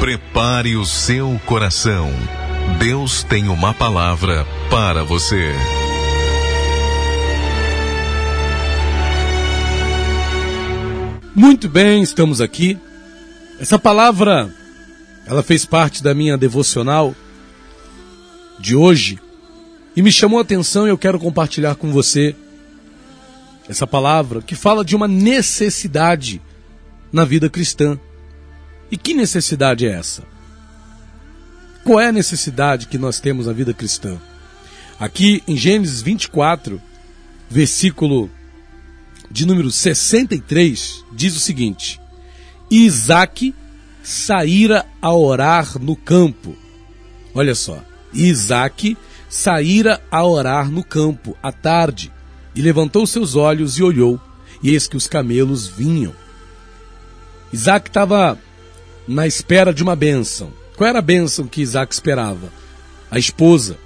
Prepare o seu coração. Deus tem uma palavra para você. Muito bem, estamos aqui. Essa palavra, ela fez parte da minha devocional de hoje e me chamou a atenção e eu quero compartilhar com você essa palavra que fala de uma necessidade na vida cristã. E que necessidade é essa? Qual é a necessidade que nós temos na vida cristã? Aqui em Gênesis 24, versículo de número 63, diz o seguinte: Isaac saíra a orar no campo. Olha só, Isaac saíra a orar no campo à tarde, e levantou seus olhos e olhou, e eis que os camelos vinham. Isaac estava na espera de uma bênção. Qual era a bênção que Isaac esperava? A esposa,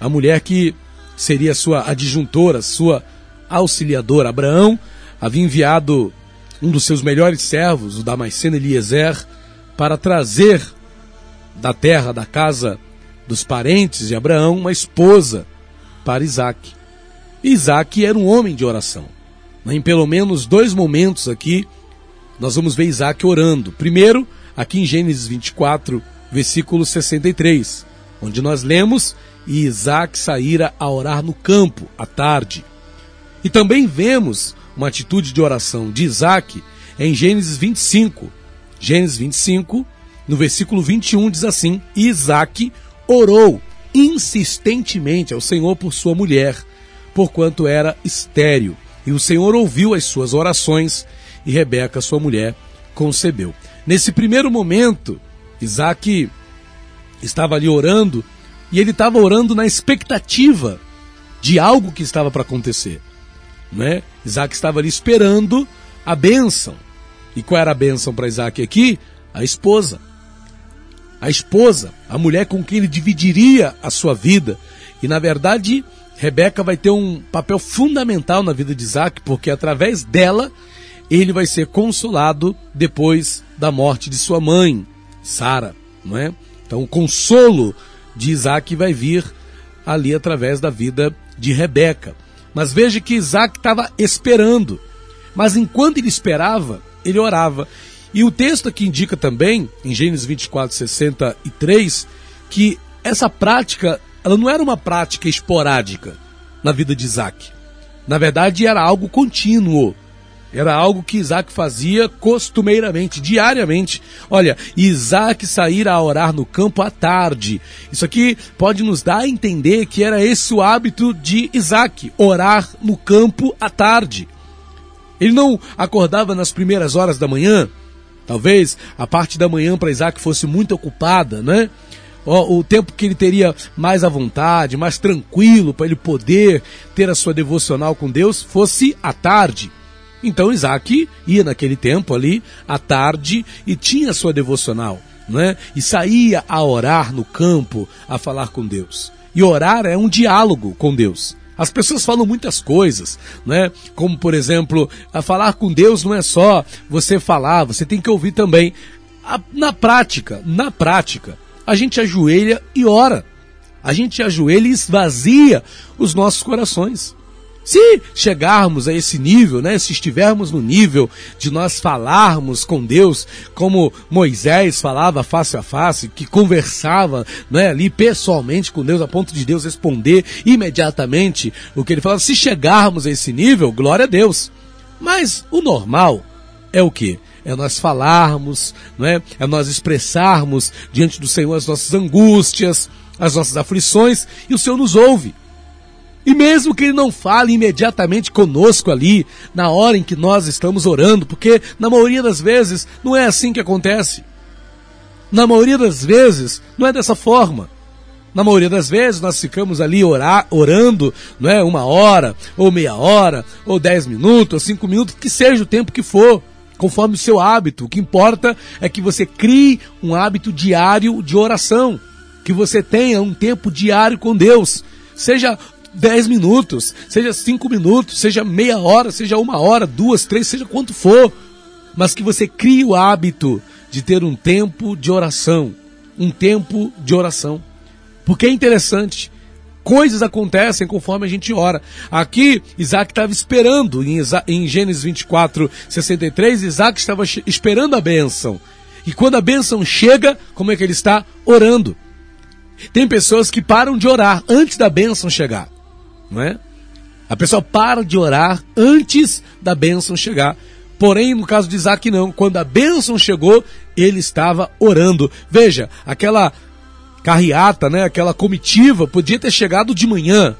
a mulher que seria sua adjuntora, sua auxiliadora. Abraão havia enviado um dos seus melhores servos, o Damasceno Eliezer, para trazer da terra, da casa dos parentes de Abraão, uma esposa para Isaac. Isaac era um homem de oração. Em pelo menos dois momentos aqui, nós vamos ver Isaac orando. Primeiro, aqui em Gênesis 24, versículo 63, onde nós lemos: E Isaac saíra a orar no campo à tarde. E também vemos uma atitude de oração de Isaac em Gênesis 25. Gênesis 25, no versículo 21, diz assim: Isaac orou insistentemente ao Senhor por sua mulher, porquanto era estéril. E o Senhor ouviu as suas orações, e Rebeca, sua mulher, concebeu. Nesse primeiro momento, Isaac estava ali orando, e ele estava orando na expectativa de algo que estava para acontecer. Né? Isaac estava ali esperando a bênção. E qual era a bênção para Isaac aqui? A esposa a esposa, a mulher com quem ele dividiria a sua vida. E na verdade, Rebeca vai ter um papel fundamental na vida de Isaac, porque através dela ele vai ser consolado depois da morte de sua mãe, Sara, não é? Então o consolo de Isaac vai vir ali através da vida de Rebeca. Mas veja que Isaac estava esperando. Mas enquanto ele esperava, ele orava. E o texto aqui indica também, em Gênesis 24, 63, que essa prática, ela não era uma prática esporádica na vida de Isaac. Na verdade, era algo contínuo. Era algo que Isaac fazia costumeiramente, diariamente. Olha, Isaac sair a orar no campo à tarde. Isso aqui pode nos dar a entender que era esse o hábito de Isaac, orar no campo à tarde. Ele não acordava nas primeiras horas da manhã, Talvez a parte da manhã para Isaac fosse muito ocupada, né? O, o tempo que ele teria mais à vontade, mais tranquilo para ele poder ter a sua devocional com Deus fosse à tarde. Então Isaac ia naquele tempo ali à tarde e tinha sua devocional, né? E saía a orar no campo, a falar com Deus. E orar é um diálogo com Deus. As pessoas falam muitas coisas, né? Como, por exemplo, a falar com Deus não é só você falar, você tem que ouvir também. Na prática, na prática, a gente ajoelha e ora. A gente ajoelha e esvazia os nossos corações. Se chegarmos a esse nível, né, se estivermos no nível de nós falarmos com Deus, como Moisés falava face a face, que conversava né, ali pessoalmente com Deus, a ponto de Deus responder imediatamente o que ele falava, se chegarmos a esse nível, glória a Deus. Mas o normal é o que? É nós falarmos, não é? é nós expressarmos diante do Senhor as nossas angústias, as nossas aflições, e o Senhor nos ouve. E mesmo que ele não fale imediatamente conosco ali, na hora em que nós estamos orando, porque na maioria das vezes não é assim que acontece. Na maioria das vezes não é dessa forma. Na maioria das vezes nós ficamos ali orar, orando, não é? Uma hora, ou meia hora, ou dez minutos, ou cinco minutos, que seja o tempo que for, conforme o seu hábito. O que importa é que você crie um hábito diário de oração, que você tenha um tempo diário com Deus. Seja 10 minutos, seja 5 minutos, seja meia hora, seja uma hora, duas, três, seja quanto for, mas que você crie o hábito de ter um tempo de oração. Um tempo de oração. Porque é interessante. Coisas acontecem conforme a gente ora. Aqui, Isaac estava esperando, em, em Gênesis 24, 63, Isaac estava esperando a bênção. E quando a bênção chega, como é que ele está? Orando. Tem pessoas que param de orar antes da bênção chegar. Não é? A pessoa para de orar antes da bênção chegar. Porém, no caso de Isaac, não. Quando a bênção chegou, ele estava orando. Veja, aquela carreata, né, aquela comitiva, podia ter chegado de manhã,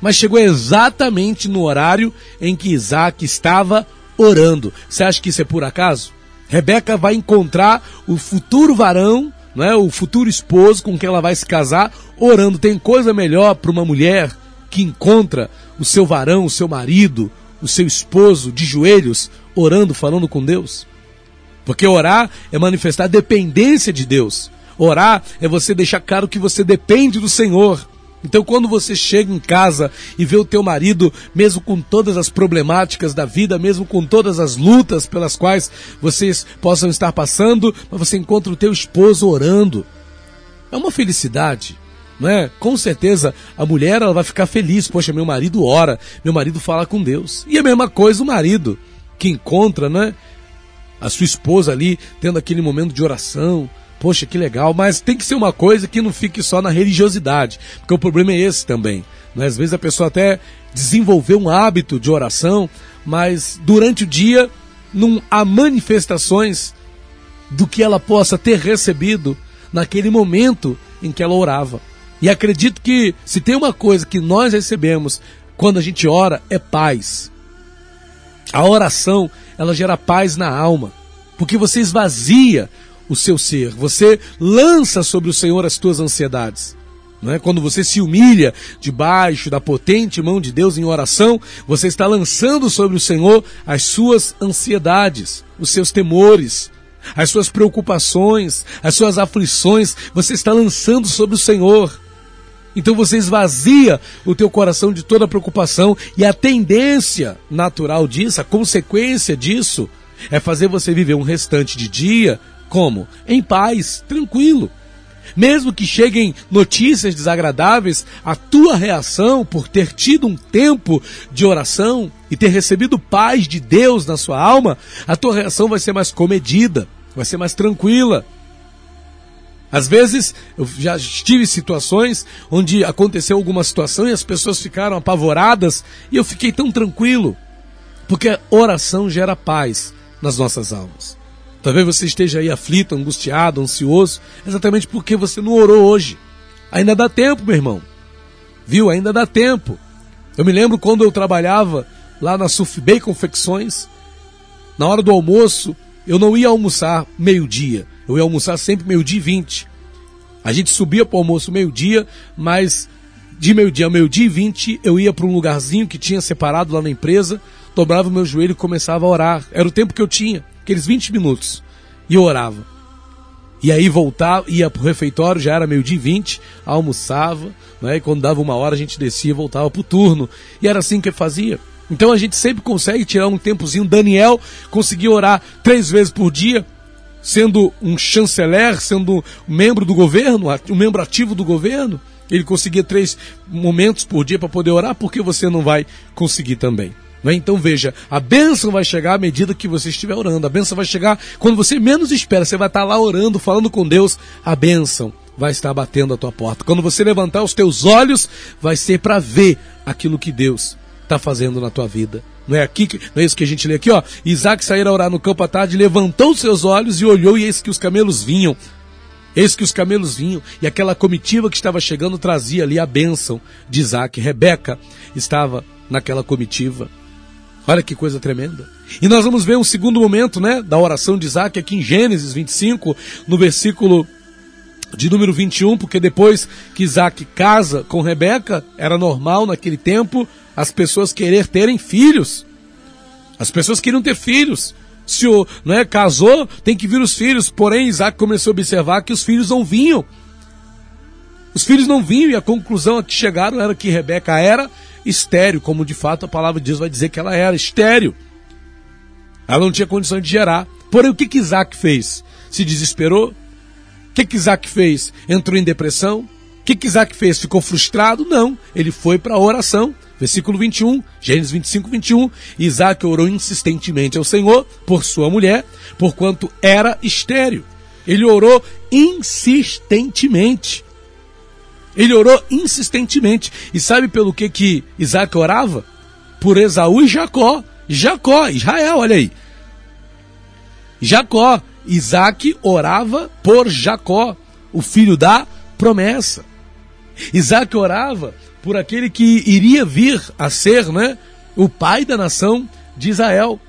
mas chegou exatamente no horário em que Isaac estava orando. Você acha que isso é por acaso? Rebeca vai encontrar o futuro varão, né, o futuro esposo com quem ela vai se casar, orando. Tem coisa melhor para uma mulher que encontra o seu varão, o seu marido, o seu esposo de joelhos, orando, falando com Deus? Porque orar é manifestar dependência de Deus. Orar é você deixar claro que você depende do Senhor. Então, quando você chega em casa e vê o teu marido, mesmo com todas as problemáticas da vida, mesmo com todas as lutas pelas quais vocês possam estar passando, mas você encontra o teu esposo orando, é uma felicidade. Não é? Com certeza a mulher ela vai ficar feliz. Poxa, meu marido ora, meu marido fala com Deus. E a mesma coisa o marido que encontra, né? A sua esposa ali tendo aquele momento de oração, poxa, que legal, mas tem que ser uma coisa que não fique só na religiosidade, porque o problema é esse também. Né? Às vezes a pessoa até desenvolveu um hábito de oração, mas durante o dia não há manifestações do que ela possa ter recebido naquele momento em que ela orava. E acredito que se tem uma coisa que nós recebemos quando a gente ora é paz. A oração, ela gera paz na alma, porque você esvazia o seu ser. Você lança sobre o Senhor as tuas ansiedades. Não é? Quando você se humilha debaixo da potente mão de Deus em oração, você está lançando sobre o Senhor as suas ansiedades, os seus temores, as suas preocupações, as suas aflições, você está lançando sobre o Senhor. Então você esvazia o teu coração de toda preocupação e a tendência natural disso, a consequência disso, é fazer você viver um restante de dia como? Em paz, tranquilo. Mesmo que cheguem notícias desagradáveis, a tua reação por ter tido um tempo de oração e ter recebido paz de Deus na sua alma, a tua reação vai ser mais comedida, vai ser mais tranquila. Às vezes, eu já tive situações onde aconteceu alguma situação e as pessoas ficaram apavoradas e eu fiquei tão tranquilo, porque oração gera paz nas nossas almas. Talvez você esteja aí aflito, angustiado, ansioso, exatamente porque você não orou hoje. Ainda dá tempo, meu irmão. Viu? Ainda dá tempo. Eu me lembro quando eu trabalhava lá na Sufbay Confecções, na hora do almoço, eu não ia almoçar meio-dia. Eu ia almoçar sempre meio-dia e vinte. A gente subia para o almoço meio-dia, mas de meio-dia a meio-dia e vinte eu ia para um lugarzinho que tinha separado lá na empresa, dobrava o meu joelho e começava a orar. Era o tempo que eu tinha aqueles 20 minutos, e eu orava. E aí voltava, ia pro refeitório, já era meio dia e 20, almoçava, né? e quando dava uma hora a gente descia e voltava pro turno. E era assim que fazia. Então a gente sempre consegue tirar um tempozinho. Daniel conseguiu orar três vezes por dia, sendo um chanceler, sendo um membro do governo, um membro ativo do governo. Ele conseguia três momentos por dia para poder orar, por que você não vai conseguir também? Né? Então veja, a bênção vai chegar à medida que você estiver orando. A bênção vai chegar quando você menos espera. Você vai estar lá orando, falando com Deus. A bênção vai estar batendo a tua porta. Quando você levantar os teus olhos, vai ser para ver aquilo que Deus está fazendo na tua vida. Não é aqui, não é isso que a gente lê aqui, ó. Isaac saíra orar no campo à tarde, levantou seus olhos e olhou, e eis que os camelos vinham. Eis que os camelos vinham, e aquela comitiva que estava chegando trazia ali a bênção de Isaac. Rebeca estava naquela comitiva. Olha que coisa tremenda. E nós vamos ver um segundo momento, né, da oração de Isaac aqui em Gênesis 25, no versículo de número 21, porque depois que Isaac casa com Rebeca, era normal naquele tempo as pessoas querer terem filhos. As pessoas queriam ter filhos. Se o, não é, casou, tem que vir os filhos. Porém, Isaac começou a observar que os filhos não vinham. Os filhos não vinham e a conclusão a que chegaram era que Rebeca era estéreo, como de fato a palavra de Deus vai dizer que ela era estéreo. Ela não tinha condição de gerar. Porém, o que, que Isaac fez? Se desesperou? O que, que Isaac fez? Entrou em depressão? O que, que Isaac fez? Ficou frustrado? Não. Ele foi para a oração. Versículo 21, Gênesis 25, 21. Isaac orou insistentemente ao Senhor por sua mulher, porquanto era estéreo. Ele orou insistentemente. Ele orou insistentemente. E sabe pelo que que Isaac orava? Por Esaú e Jacó. Jacó, Israel, olha aí. Jacó. Isaac orava por Jacó, o filho da promessa. Isaac orava por aquele que iria vir a ser né, o pai da nação de Israel.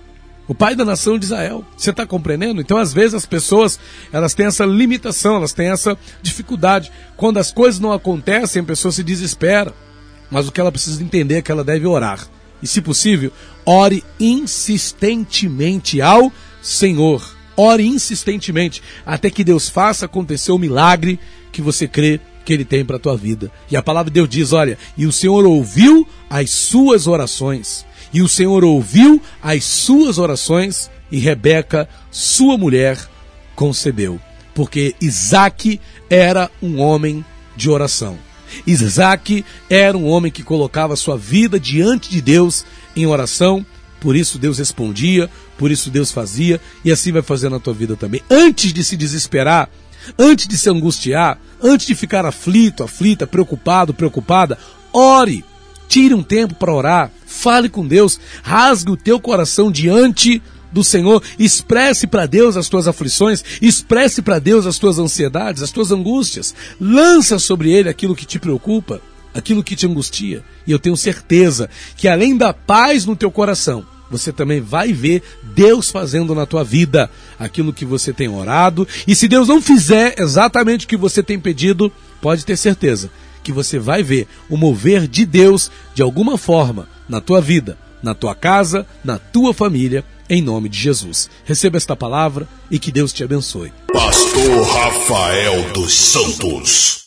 O pai da nação de Israel. Você está compreendendo? Então, às vezes, as pessoas elas têm essa limitação, elas têm essa dificuldade. Quando as coisas não acontecem, a pessoa se desespera. Mas o que ela precisa entender é que ela deve orar. E, se possível, ore insistentemente ao Senhor. Ore insistentemente até que Deus faça acontecer o milagre que você crê que Ele tem para a tua vida. E a palavra de Deus diz: olha, e o Senhor ouviu as suas orações. E o Senhor ouviu as suas orações e Rebeca, sua mulher, concebeu. Porque Isaac era um homem de oração. Isaac era um homem que colocava sua vida diante de Deus em oração, por isso Deus respondia, por isso Deus fazia, e assim vai fazer na tua vida também. Antes de se desesperar, antes de se angustiar, antes de ficar aflito, aflita, preocupado, preocupada, ore. Tire um tempo para orar, fale com Deus, rasgue o teu coração diante do Senhor, expresse para Deus as tuas aflições, expresse para Deus as tuas ansiedades, as tuas angústias, lança sobre Ele aquilo que te preocupa, aquilo que te angustia, e eu tenho certeza que além da paz no teu coração, você também vai ver Deus fazendo na tua vida aquilo que você tem orado, e se Deus não fizer exatamente o que você tem pedido, pode ter certeza que você vai ver o mover de Deus de alguma forma na tua vida, na tua casa, na tua família, em nome de Jesus. Receba esta palavra e que Deus te abençoe. Pastor Rafael dos Santos.